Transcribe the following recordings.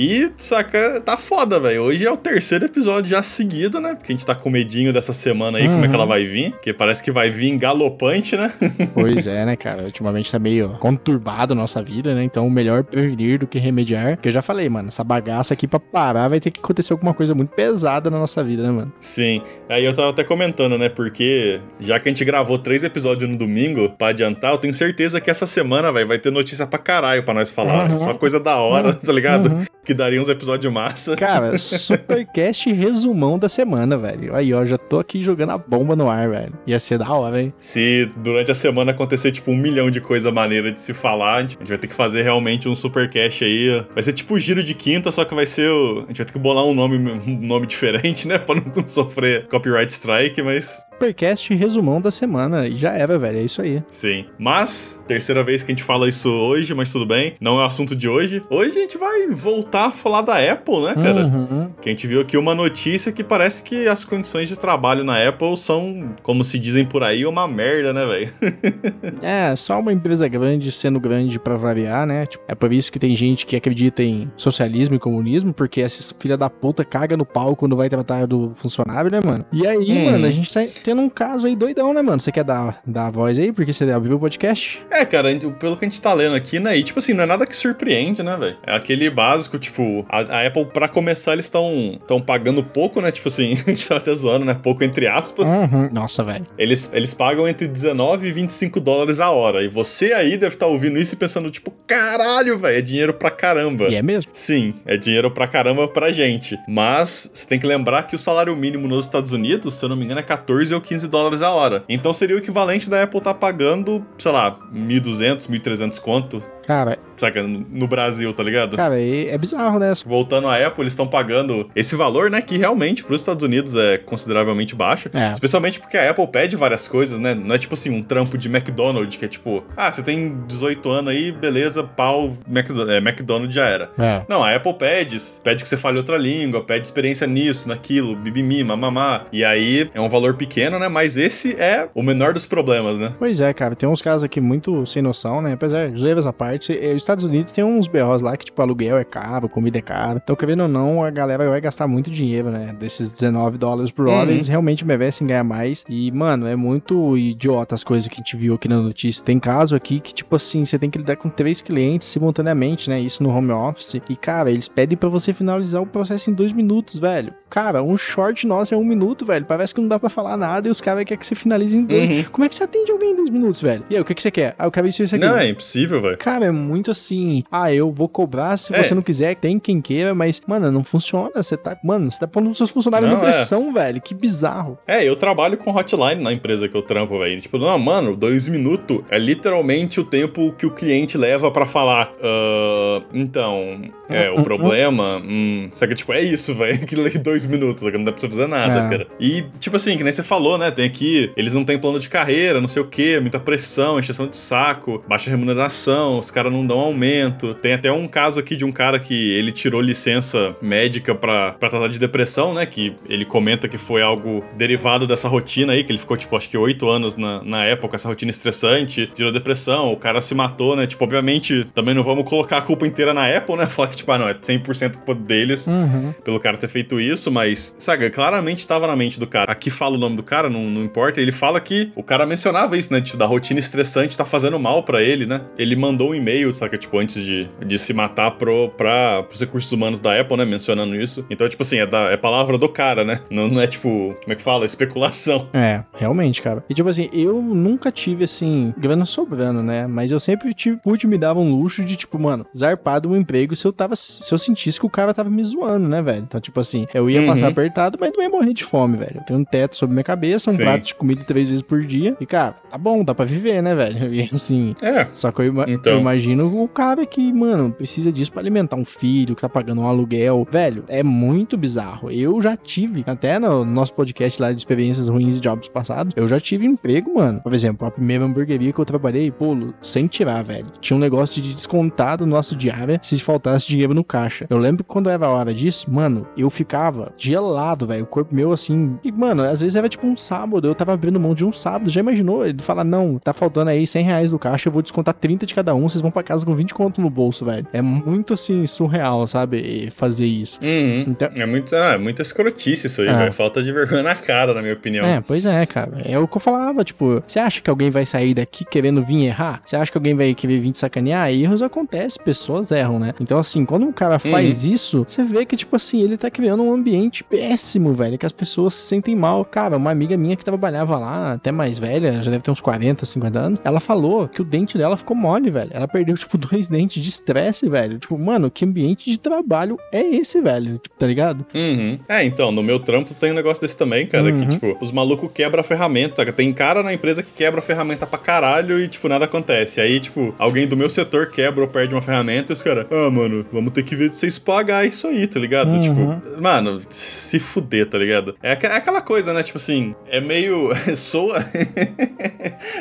E, saca, tá foda, velho. Hoje é o terceiro episódio já seguido, né? Porque a gente tá com medinho dessa semana aí, uhum. como é que ela vai vir. Porque parece que vai vir galopante, né? pois é, né, cara? Ultimamente tá meio conturbado a nossa vida, né? Então, melhor prevenir do que remediar. Que eu já falei, mano, essa bagaça aqui pra parar vai ter que acontecer alguma coisa muito pesada na nossa vida, né, mano? Sim. Aí eu tava até comentando, né? Porque já que a gente gravou três episódios no domingo, pra adiantar, eu tenho certeza que essa semana, velho, vai ter notícia pra caralho pra nós falar. Uhum. Só coisa da hora, uhum. tá ligado? Uhum que daria uns episódios massa. Cara, supercast resumão da semana, velho. Aí, ó, já tô aqui jogando a bomba no ar, velho. Ia ser da hora, velho. Se durante a semana acontecer, tipo, um milhão de coisa maneira de se falar, a gente vai ter que fazer realmente um supercast aí. Vai ser tipo giro de quinta, só que vai ser o... A gente vai ter que bolar um nome, um nome diferente, né? Pra não sofrer copyright strike, mas Supercast resumão da semana. E já era, velho. É isso aí. Sim. Mas, terceira vez que a gente fala isso hoje, mas tudo bem. Não é o assunto de hoje. Hoje a gente vai voltar a falar da Apple, né, cara? Uhum. Que a gente viu aqui uma notícia que parece que as condições de trabalho na Apple são, como se dizem por aí, uma merda, né, velho? é, só uma empresa grande sendo grande para variar, né? Tipo, é por isso que tem gente que acredita em socialismo e comunismo, porque esses filha da puta caga no pau quando vai tratar do funcionário, né, mano? E aí, hum. mano, a gente tá tendo um caso aí doidão, né, mano? Você quer dar, dar a voz aí? Porque você ouviu o podcast? É, cara, pelo que a gente tá lendo aqui, né? E, tipo assim, não é nada que surpreende, né, velho? É aquele básico, tipo, a, a Apple, pra começar, eles estão tão pagando pouco, né? Tipo assim, a gente tava até zoando, né? Pouco entre aspas. Uhum. Nossa, velho. Eles, eles pagam entre 19 e 25 dólares a hora. E você aí deve estar tá ouvindo isso e pensando, tipo, caralho, velho, é dinheiro pra caramba. E é mesmo? Sim, é dinheiro pra caramba pra gente. Mas você tem que lembrar que o salário mínimo nos Estados Unidos, se eu não me engano, é 14 ou 15 dólares a hora. Então seria o equivalente da Apple estar tá pagando, sei lá, 1.200, 1.300 conto Cara. Saca, no Brasil, tá ligado? Cara, é, bizarro, né? Voltando à Apple, eles estão pagando esse valor, né? Que realmente pros Estados Unidos é consideravelmente baixo. É. Especialmente porque a Apple pede várias coisas, né? Não é tipo assim, um trampo de McDonald's, que é tipo, ah, você tem 18 anos aí, beleza, pau, McDonald's, é, McDonald's já era. É. Não, a Apple pede, pede que você fale outra língua, pede experiência nisso, naquilo, bibimi, mamamá. E aí é um valor pequeno, né? Mas esse é o menor dos problemas, né? Pois é, cara. Tem uns casos aqui muito sem noção, né? Apesar, zoeiras à parte eh, os Estados Unidos tem uns BOs lá que, tipo, aluguel é caro, comida é cara. Então, querendo ou não, a galera vai gastar muito dinheiro, né? Desses 19 dólares por hora, uhum. eles realmente merecem ganhar mais. E, mano, é muito idiota as coisas que a gente viu aqui na notícia. Tem caso aqui que, tipo assim, você tem que lidar com três clientes simultaneamente, né? Isso no home office. E, cara, eles pedem para você finalizar o processo em dois minutos, velho. Cara, um short nosso é um minuto, velho. Parece que não dá para falar nada e os caras querem que você finalize em dois. Uhum. Como é que você atende alguém em dois minutos, velho? E aí, o que, que você quer? Ah, eu quero isso e isso aqui. Não, é impossível, velho. Cara, é muito assim, ah, eu vou cobrar se é. você não quiser, tem quem queira, mas, mano, não funciona. Você tá, mano, você tá pondo seus funcionários na pressão, é. velho. Que bizarro. É, eu trabalho com hotline na empresa que eu trampo, velho. Tipo, não, mano, dois minutos é literalmente o tempo que o cliente leva para falar. Uh, então, é, o problema. Hum, que tipo, é isso, velho. Que dois minutos, que não dá pra você fazer nada, é. cara. E, tipo assim, que nem você falou, né? Tem aqui, eles não têm plano de carreira, não sei o quê, muita pressão, encheção de saco, baixa remuneração os caras não dão aumento. Tem até um caso aqui de um cara que ele tirou licença médica pra, pra tratar de depressão, né? Que ele comenta que foi algo derivado dessa rotina aí, que ele ficou, tipo, acho que oito anos na, na época, essa rotina estressante, tirou depressão, o cara se matou, né? Tipo, obviamente, também não vamos colocar a culpa inteira na Apple, né? Falar que, tipo, ah, não, é 100% culpa deles uhum. pelo cara ter feito isso, mas, sabe, claramente estava na mente do cara. Aqui fala o nome do cara, não, não importa. Ele fala que o cara mencionava isso, né? Tipo, da rotina estressante tá fazendo mal para ele, né? Ele mandou mandou um e-mail, saca? Tipo, antes de, de se matar pro, pra, pros recursos humanos da Apple, né? Mencionando isso. Então, tipo assim, é, da, é palavra do cara, né? Não, não é tipo, como é que fala? Especulação. É, realmente, cara. E tipo assim, eu nunca tive, assim, grana sobrando, né? Mas eu sempre tive, pude me dar um luxo de, tipo, mano, zarpar do um emprego se eu tava. Se eu sentisse que o cara tava me zoando, né, velho? Então, tipo assim, eu ia uhum. passar apertado, mas não ia morrer de fome, velho. Eu tenho um teto sobre minha cabeça, um Sim. prato de comida três vezes por dia. E, cara, tá bom, dá pra viver, né, velho? E assim. É. Só que eu, então. Eu imagino o cara que, mano, precisa disso para alimentar um filho, que tá pagando um aluguel. Velho, é muito bizarro. Eu já tive, até no nosso podcast lá de experiências ruins e jobs passados, eu já tive emprego, mano. Por exemplo, a primeira hamburgueria que eu trabalhei, pô, sem tirar, velho. Tinha um negócio de descontar do nosso diário se faltasse dinheiro no caixa. Eu lembro que quando era a hora disso, mano, eu ficava gelado, velho. O corpo meu, assim. E, mano, às vezes era tipo um sábado. Eu tava abrindo mão de um sábado. Já imaginou? Ele fala: Não, tá faltando aí 100 reais do caixa. Eu vou descontar 30 de cada um. Vocês vão pra casa com 20 conto no bolso, velho. É muito, assim, surreal, sabe? Fazer isso. Uhum. Então, É muito, ah, é muita escrotice isso aí, É. velho. Falta de vergonha na cara, na minha opinião. É, pois é, cara. É o que eu falava, tipo, você acha que alguém vai sair daqui querendo vir errar? Você acha que alguém vai querer vir te sacanear? Erros acontecem, pessoas erram, né? Então, assim, quando um cara faz isso, você vê que, tipo assim, ele tá criando um ambiente péssimo, velho, que as pessoas se sentem mal. Cara, uma amiga minha que trabalhava lá, até mais velha, já deve ter uns 40, 50 anos, ela falou que o dente dela ficou mole, velho. Ela perdeu, tipo, dois dentes de estresse, velho. Tipo, mano, que ambiente de trabalho é esse, velho? Tipo, tá ligado? Uhum. É, então, no meu trampo tem um negócio desse também, cara, Uhum. que, tipo, os malucos quebram a ferramenta? Tem cara na empresa que quebra a ferramenta pra caralho e, tipo, nada acontece. Aí, tipo, alguém do meu setor quebra ou perde uma ferramenta e os caras, ah, mano, vamos ter que ver de vocês pagar isso aí, tá ligado? Uhum. Tipo, mano, se fuder, tá ligado? É, é aquela coisa, né? Tipo assim, é meio. soa.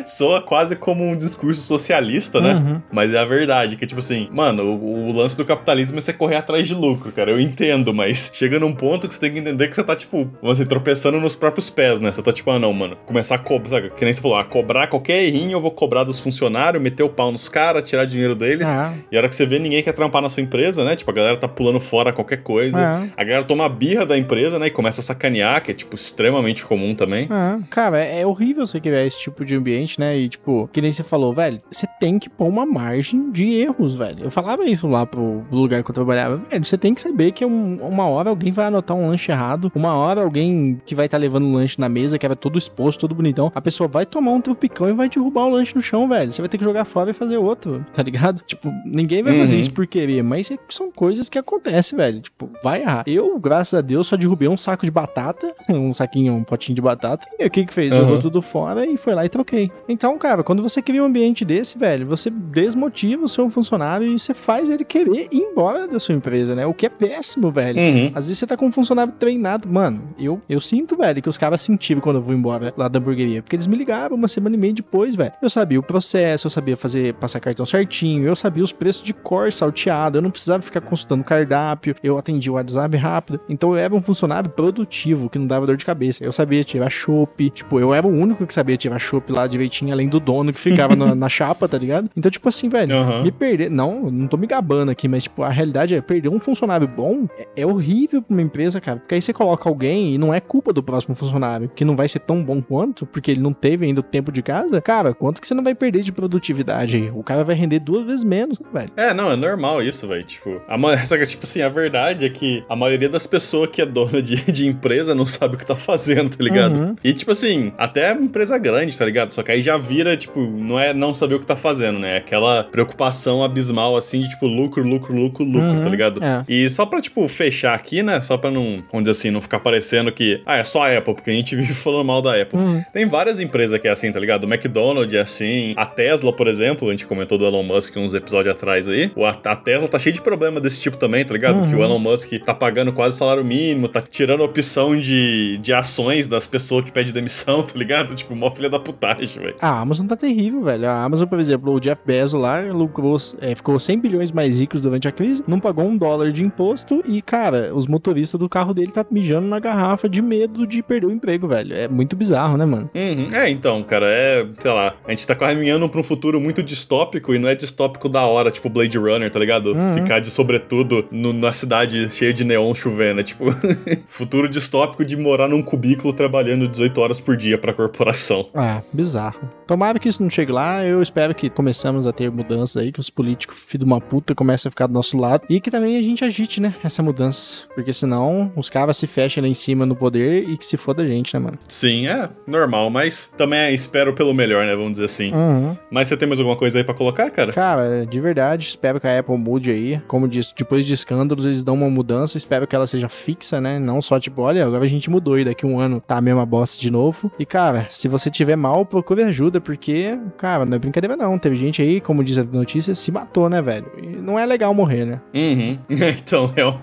soa quase como um discurso socialista, né? Uhum. Mas é a verdade, que tipo assim, mano, o, o lance do capitalismo é você correr atrás de lucro, cara. Eu entendo, mas chega num ponto que você tem que entender que você tá, tipo, você tropeçando nos próprios pés, né? Você tá tipo, ah, não, mano, começar a cobrar, sabe? Que nem você falou, a cobrar qualquer errinho, eu vou cobrar dos funcionários, meter o pau nos caras, tirar dinheiro deles. Ah. E a hora que você vê, ninguém quer trampar na sua empresa, né? Tipo, a galera tá pulando fora qualquer coisa. É. A galera toma a birra da empresa, né? E começa a sacanear, que é, tipo, extremamente comum também. Ah, cara, é, é horrível você criar esse tipo de ambiente, né? E, tipo, que nem você falou, velho, você tem que pôr uma margem de erros, velho. Eu falava isso lá pro lugar que eu trabalhava. Velho, você tem que saber que um- uma hora alguém vai anotar um lanche errado, uma hora alguém que vai estar levando o lanche na mesa, que era todo exposto, todo bonitão, a pessoa vai tomar um tropicão e vai derrubar o lanche no chão, velho. Você vai ter que jogar fora e fazer outro, tá ligado? Tipo, ninguém vai fazer Uhum. isso por querer, mas é- são coisas que acontecem, velho. Tipo, vai errar. Eu, graças a Deus, só derrubei um saco de batata, um saquinho, um potinho de batata. E o que que fez? Uhum. Jogou tudo fora e foi lá e troquei. Então, cara, quando você cria um ambiente desse, velho, você desmotiva o seu funcionário e você faz ele querer ir embora da sua empresa, né? O que é péssimo, velho. Uhum. Às vezes você tá com um funcionário treinado. Mano, eu, eu sinto, velho, que os caras sentiram quando eu vou embora lá da hamburgueria. Porque eles me ligavam uma semana e meia depois, velho. Eu sabia o processo, eu sabia fazer, passar cartão certinho, eu sabia os preços de cor salteado, eu não precisava ficar consultando cardápio, eu atendia o WhatsApp rápido. Então eu era um funcionário produtivo, que não dava dor de cabeça. Eu sabia tirar chopp, tipo, eu era o único que sabia tirar chopp lá direitinho, além do dono que ficava na, na chapa, tá ligado? Então, tipo assim, velho, Aham. me perder. Não, não tô me gabando aqui, mas, tipo, a realidade é perder um funcionário bom é, é horrível pra uma empresa, cara. Porque aí você coloca alguém e não é culpa do próximo funcionário, que não vai ser tão bom quanto, porque ele não teve ainda o tempo de casa. Cara, quanto que você não vai perder de produtividade aí? O cara vai render duas vezes menos, né, velho? É, não, é normal isso, velho. Tipo, a, tipo assim, a verdade é que a maioria das pessoas que é dona de, de empresa não sabe o que tá fazendo, tá ligado? Uhum. E, tipo assim, até empresa grande, tá ligado? Só que aí já vira, tipo, não é não saber o que tá fazendo, né? É aquela preocupação abismal, assim, de, tipo, lucro, lucro, lucro, lucro, Uhum, tá ligado? é. E só pra, tipo, fechar aqui, né? Só pra não, vamos dizer assim, não ficar parecendo que, ah, é só a Apple, porque a gente vive falando mal da Apple. Uhum. Tem várias empresas que é assim, tá ligado? O McDonald's é assim. A Tesla, por exemplo, a gente comentou do Elon Musk uns episódios atrás aí. A, Tesla tá cheia de problema desse tipo também, tá ligado? Uhum. Que o Elon Musk tá pagando quase salário mínimo, tá tirando opção de, de ações das pessoas que pedem demissão, tá ligado? Tipo, mó filha da putagem, velho. A Amazon tá terrível, velho. A Amazon, por exemplo, o Jeff Bezos lá lucrou, é, ficou 100 bilhões mais ricos durante a crise, não pagou um dólar de imposto e, cara, os motoristas do carro dele tá mijando na garrafa de medo de perder o emprego, velho. É muito bizarro, né, mano? Uhum. É, então, cara, é, sei lá, a gente tá caminhando pra um futuro muito distópico e não é distópico da hora, tipo Blade Runner, tá ligado? Uhum. Ficar de sobretudo no- na cidade cheia de neon chovendo, é tipo, futuro distópico de morar num cubículo trabalhando 18 horas por dia pra corporação. Ah, bizarro. Tomara que isso não chegue lá. Eu espero que começamos a ter mudanças aí, que os políticos, filho de uma puta, comecem a ficar do nosso lado. E que também a gente agite, né? Essa mudança. Porque senão os caras se fecham lá em cima no poder e que se foda a gente, né, mano? Sim, é normal, mas também é, espero pelo melhor, né? Vamos dizer assim. Uhum. Mas você tem mais alguma coisa aí pra colocar, cara? Cara, de verdade, espero que a Apple mude aí. Como disse, depois de escândalos, eles dão uma mudança. Espero que ela seja fixa, né? Não só tipo, olha, agora a gente mudou e daqui um ano tá a mesma bosta de novo. E, cara, se você tiver mal, procure ajuda, porque, cara, não é brincadeira não. Teve gente aí, como diz a notícia, se matou, né, velho? E não é legal morrer, né? Uhum. Então, real,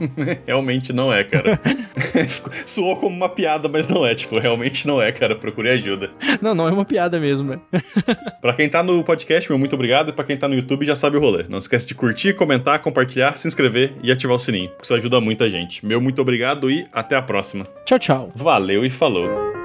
realmente não é, cara. Soou como uma piada, mas não é. Tipo, realmente não é, cara. Procure ajuda. Não, não é uma piada mesmo, né? pra quem tá no podcast, meu muito obrigado. E pra quem tá no YouTube, já sabe o rolê. Não esquece de curtir, comentar, compartilhar, se inscrever e ativar o sininho, porque isso ajuda muita gente. Meu muito obrigado e até a próxima. Tchau, tchau. Valeu e falou.